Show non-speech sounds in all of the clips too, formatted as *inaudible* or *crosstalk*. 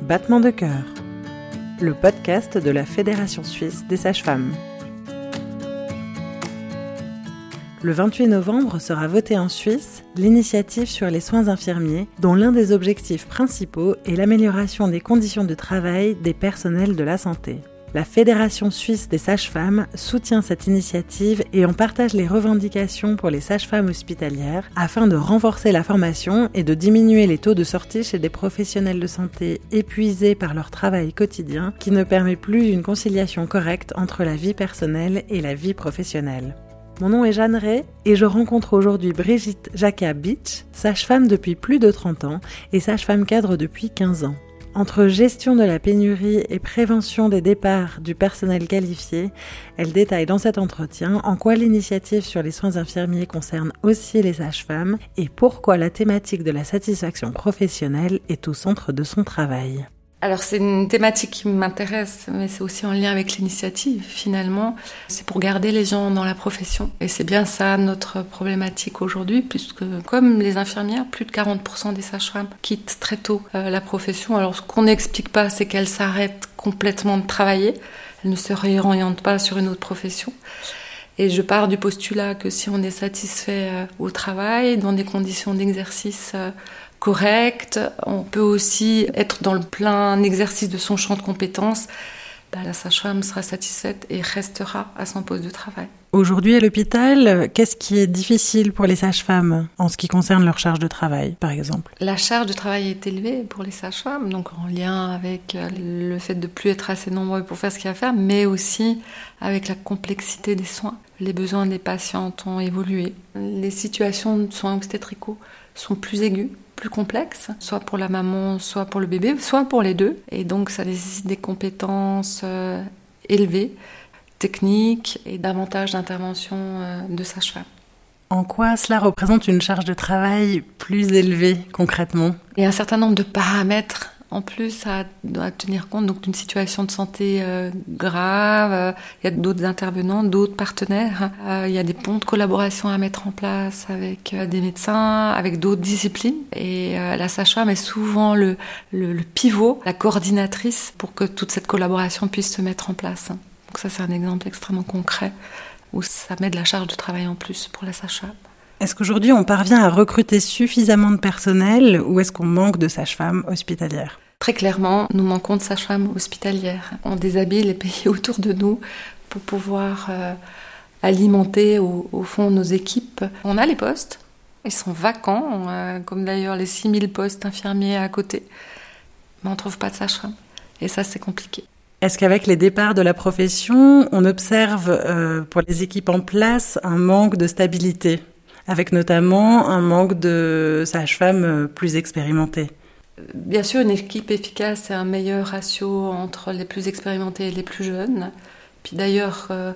Battement de cœur, le podcast de la Fédération suisse des sages-femmes. Le 28 novembre sera votée en Suisse l'initiative sur les soins infirmiers dont l'un des objectifs principaux est l'amélioration des conditions de travail des personnels de la santé. La Fédération suisse des sages-femmes soutient cette initiative et en partage les revendications pour les sages-femmes hospitalières afin de renforcer la formation et de diminuer les taux de sortie chez des professionnels de santé épuisés par leur travail quotidien qui ne permet plus une conciliation correcte entre la vie personnelle et la vie professionnelle. Mon nom est Jeanne Ray et je rencontre aujourd'hui Brigitte Jacquat Beach, sage-femme depuis plus de 30 ans et sage-femme cadre depuis 15 ans. Entre gestion de la pénurie et prévention des départs du personnel qualifié, elle détaille dans cet entretien en quoi l'initiative sur les soins infirmiers concerne aussi les sages-femmes et pourquoi la thématique de la satisfaction professionnelle est au centre de son travail. Alors c'est une thématique qui m'intéresse, mais c'est aussi en lien avec l'initiative finalement. C'est pour garder les gens dans la profession. Et c'est bien ça notre problématique aujourd'hui, puisque comme les infirmières, plus de 40% des sages-femmes quittent très tôt euh, la profession. Alors ce qu'on n'explique pas, c'est qu'elles s'arrêtent complètement de travailler. Elles ne se réorientent pas sur une autre profession. Et je pars du postulat que si on est satisfait euh, au travail, dans des conditions d'exercice euh, correcte. On peut aussi être dans le plein exercice de son champ de compétences. Bah, la sage-femme sera satisfaite et restera à son poste de travail. Aujourd'hui à l'hôpital, qu'est-ce qui est difficile pour les sages-femmes en ce qui concerne leur charge de travail, par exemple? La charge de travail est élevée pour les sages-femmes, donc en lien avec euh, le fait de plus être assez nombreux pour faire ce qu'il y a à faire, mais aussi avec la complexité des soins. Les besoins des patientes ont évolué. Les situations de soins obstétricaux sont plus aiguës plus complexe, soit pour la maman, soit pour le bébé, soit pour les deux. Et donc ça nécessite des compétences euh, élevées, techniques et davantage d'intervention euh, de sage-femme. En quoi cela représente une charge de travail plus élevée concrètement? A un certain nombre de paramètres en plus, ça doit tenir compte donc d'une situation de santé euh, grave. Euh, il y a d'autres intervenants, d'autres partenaires. Euh, il y a des ponts de collaboration à mettre en place avec des médecins, avec d'autres disciplines. Et la sage-femme est souvent le, le, le, pivot, la coordinatrice pour que toute cette collaboration puisse se mettre en place. Donc ça, c'est un exemple extrêmement concret où ça met de la charge de travail en plus pour la sage-femme. Est-ce qu'aujourd'hui on parvient à recruter suffisamment de personnel ou est-ce qu'on manque de sages-femmes hospitalières? Très clairement, nous manquons de sages-femmes hospitalières. On déshabille les pays *laughs* autour de nous pour pouvoir euh, alimenter au, fond nos équipes. On a les postes, ils sont vacants, comme d'ailleurs les 6000 postes infirmiers à côté, mais on ne trouve pas de sages-femmes. Et ça, c'est compliqué. Est-ce qu'avec les départs de la profession, on observe euh, pour les équipes en place un manque de stabilité? Avec notamment un manque de sages-femmes euh, plus expérimentées. Bien sûr, une équipe efficace, c'est un meilleur ratio entre les plus expérimentés et les plus jeunes. Puis d'ailleurs, euh,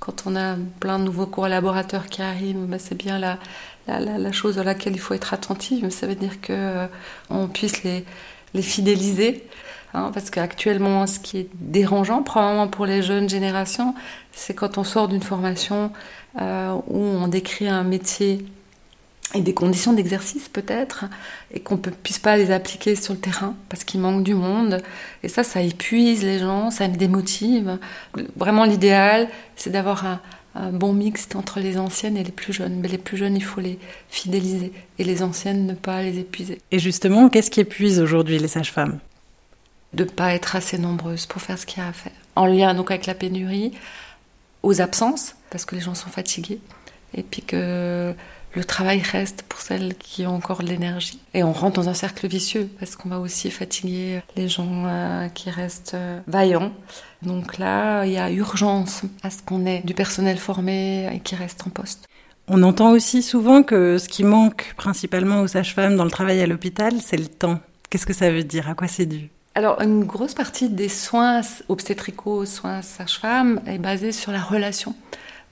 quand on a plein de nouveaux collaborateurs qui arrivent, ben, c'est bien la, la, chose à laquelle il faut être attentif. Ça veut dire qu'on euh, puisse les, les fidéliser. Hein, parce qu'actuellement, ce qui est dérangeant, probablement pour les jeunes générations, c'est quand on sort d'une formation euh, où on décrit un métier et des conditions d'exercice peut-être, et qu'on ne puisse pas les appliquer sur le terrain parce qu'il manque du monde. Et ça, ça épuise les gens, ça me démotive. Vraiment, l'idéal, c'est d'avoir un, un, bon mixte entre les anciennes et les plus jeunes. Mais les plus jeunes, il faut les fidéliser, et les anciennes, ne pas les épuiser. Et justement, qu'est-ce qui épuise aujourd'hui les sages-femmes? De ne pas être assez nombreuses pour faire ce qu'il y a à faire. En lien donc avec la pénurie, aux absences, parce que les gens sont fatigués, et puis que le travail reste pour celles qui ont encore de l'énergie. Et on rentre dans un cercle vicieux, parce qu'on va aussi fatiguer les gens euh, qui restent euh, vaillants. Donc là, il y a urgence à ce qu'on ait du personnel formé et qui reste en poste. On entend aussi souvent que ce qui manque principalement aux sages-femmes dans le travail à l'hôpital, c'est le temps. Qu'est-ce que ça veut dire? À quoi c'est dû? Alors, une grosse partie des soins obstétricaux, soins sage-femme, est basée sur la relation.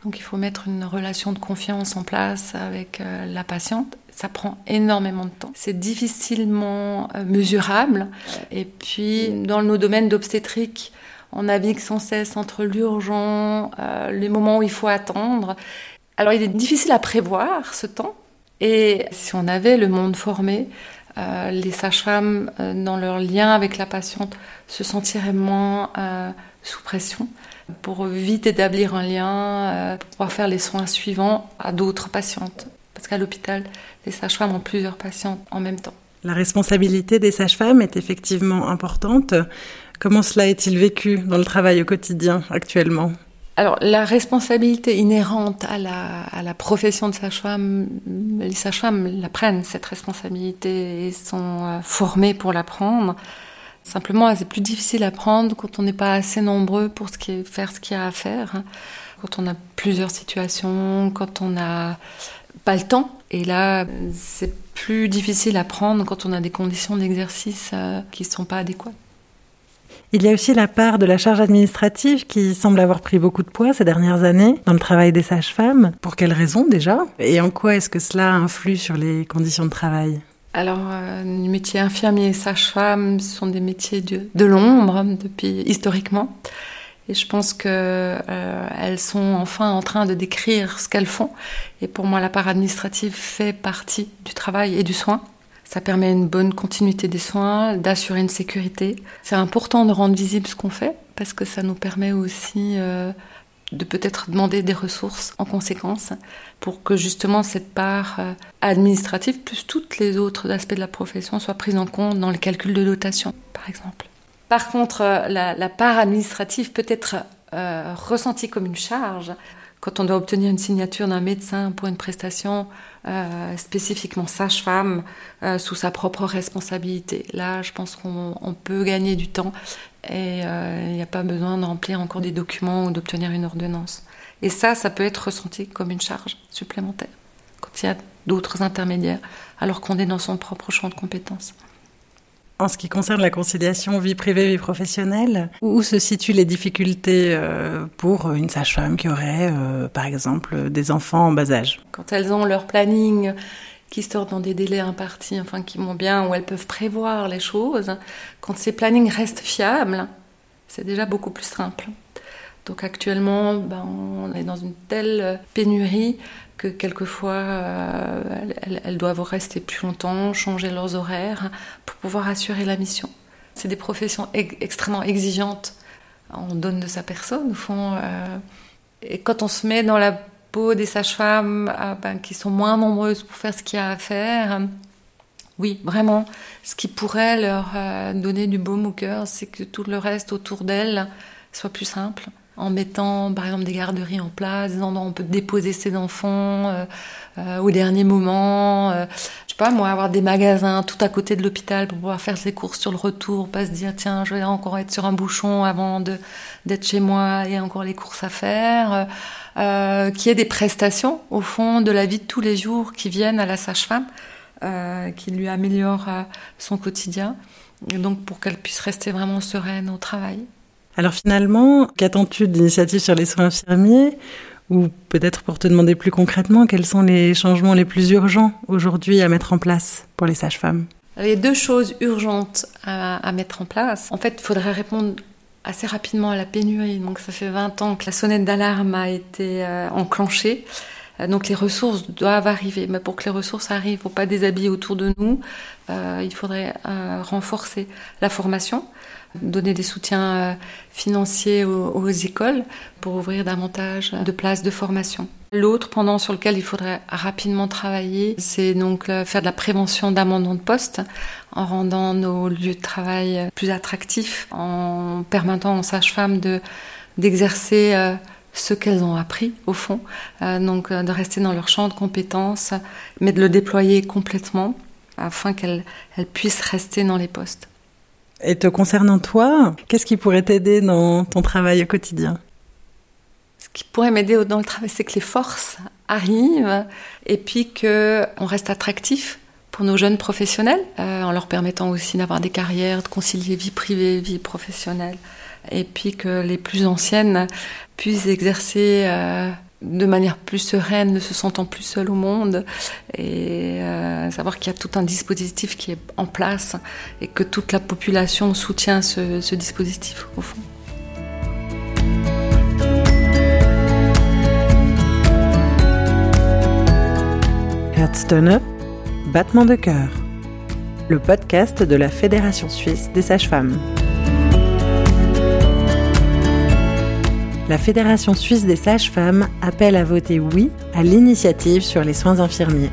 Donc, il faut mettre une relation de confiance en place avec euh, la patiente. Ça prend énormément de temps. C'est difficilement euh, mesurable. Et puis, dans nos domaines d'obstétrique, on navigue sans cesse entre l'urgent, euh, les moments où il faut attendre. Alors, il est difficile à prévoir ce temps. Et si on avait le monde formé, euh, les sages-femmes, euh, dans leur lien avec la patiente, se sentiraient moins euh, sous pression pour vite établir un lien, pour pouvoir faire les soins suivants à d'autres patientes. Parce qu'à l'hôpital, les sages-femmes ont plusieurs patientes en même temps. La responsabilité des sages-femmes est effectivement importante. Comment cela est-il vécu dans le travail au quotidien actuellement? Alors, la responsabilité inhérente à la, à la profession de sage-femme, les sages-femmes la prennent, cette responsabilité, et sont euh, formées pour la prendre. Simplement, c'est plus difficile à prendre quand on n'est pas assez nombreux pour ce qui est, faire ce qu'il y a à faire. Hein. Quand on a plusieurs situations, quand on n'a pas le temps. Et là, c'est plus difficile à prendre quand on a des conditions d'exercice euh, qui ne sont pas adéquates. Il y a aussi la part de la charge administrative qui semble avoir pris beaucoup de poids ces dernières années dans le travail des sages-femmes. Pour quelles raisons déjà? Et en quoi est-ce que cela influe sur les conditions de travail? Alors, euh, les métiers infirmiers et sage-femme sont des métiers de, l'ombre depuis historiquement. Et je pense que euh, sont enfin en train de décrire ce qu'elles font. Et pour moi, la part administrative fait partie du travail et du soin. Ça permet une bonne continuité des soins, d'assurer une sécurité. C'est important de rendre visible ce qu'on fait parce que ça nous permet aussi euh, de peut-être demander des ressources en conséquence pour que justement cette part euh, administrative plus toutes les autres aspects de la profession soient prises en compte dans le calcul de dotation, par exemple. Par contre, euh, la, part administrative peut être ressentie comme une charge quand on doit obtenir une signature d'un médecin pour une prestation euh, spécifiquement sage-femme euh, sous sa propre responsabilité. Là, je pense qu'on peut gagner du temps et euh, il n'y a pas besoin de remplir encore des documents ou d'obtenir une ordonnance. Et ça, ça peut être ressenti comme une charge supplémentaire quand il y a d'autres intermédiaires, alors qu'on est dans son propre champ de compétences. En ce qui concerne la conciliation vie privée, vie professionnelle, où se situent les difficultés euh, pour une sage-femme qui aurait, euh, par exemple, des enfants en bas âge? Quand elles ont leur planning qui sortent dans des délais impartis, enfin qui vont bien, où elles peuvent prévoir les choses, quand ces plannings restent fiables, c'est déjà beaucoup plus simple. Donc actuellement, ben, on est dans une telle pénurie que quelquefois euh, elles, doivent rester plus longtemps, changer leurs horaires pour pouvoir assurer la mission. C'est des professions extrêmement exigeantes. On donne de sa personne au fond. Euh, et quand on se met dans la peau des sages-femmes euh, ben, qui sont moins nombreuses pour faire ce qu'il y a à faire, oui, vraiment, ce qui pourrait leur donner du baume au cœur, c'est que tout le reste autour d'elles soit plus simple en mettant par exemple des garderies en place, des endroits où on peut déposer ses enfants euh, euh, au dernier moment. Euh, je sais pas, moi, avoir des magasins tout à côté de l'hôpital pour pouvoir faire ses courses sur le retour, pas se dire tiens, je vais encore être sur un bouchon avant d'être chez moi et encore les courses à faire. Euh, qui ait des prestations au fond de la vie de tous les jours qui viennent à la sage-femme, qui lui améliorent son quotidien, donc pour qu'elle puisse rester vraiment sereine au travail. Alors finalement, qu'attends-tu de l'initiative sur les soins infirmiers Ou peut-être pour te demander plus concrètement, quels sont les changements les plus urgents aujourd'hui à mettre en place pour les sages-femmes? Il y a deux choses urgentes à, mettre en place. En fait, il faudrait répondre assez rapidement à la pénurie. Donc ça fait 20 ans que la sonnette d'alarme a été euh, enclenchée. Euh, donc les ressources doivent arriver, mais pour que les ressources arrivent, il ne faut pas déshabiller autour de nous. Euh, il faudrait renforcer la formation donner des soutiens euh, financiers aux, écoles pour ouvrir davantage de places de formation. L'autre pendant sur lequel il faudrait rapidement travailler, c'est donc euh, faire de la prévention d'amendement de poste en rendant nos lieux de travail plus attractifs, en permettant aux sages-femmes de d'exercer euh, ce qu'elles ont appris au fond, donc de rester dans leur champ de compétences, mais de le déployer complètement afin qu'elles puissent rester dans les postes. Et te concernant toi, qu'est-ce qui pourrait t'aider dans ton travail au quotidien? Ce qui pourrait m'aider dans le travail, c'est que les forces arrivent et puis qu'on reste attractif pour nos jeunes professionnels, euh, en leur permettant aussi d'avoir des carrières, de concilier vie privée, vie professionnelle, et puis que les plus anciennes puissent exercer euh, de manière plus sereine, ne se sentant plus seule au monde, et euh, savoir qu'il y a tout un dispositif qui est en place et que toute la population soutient ce, dispositif au fond. Herzstöne, battement de cœur. le podcast de la Fédération suisse des sages-femmes. La Fédération suisse des sages-femmes appelle à voter oui à l'initiative sur les soins infirmiers.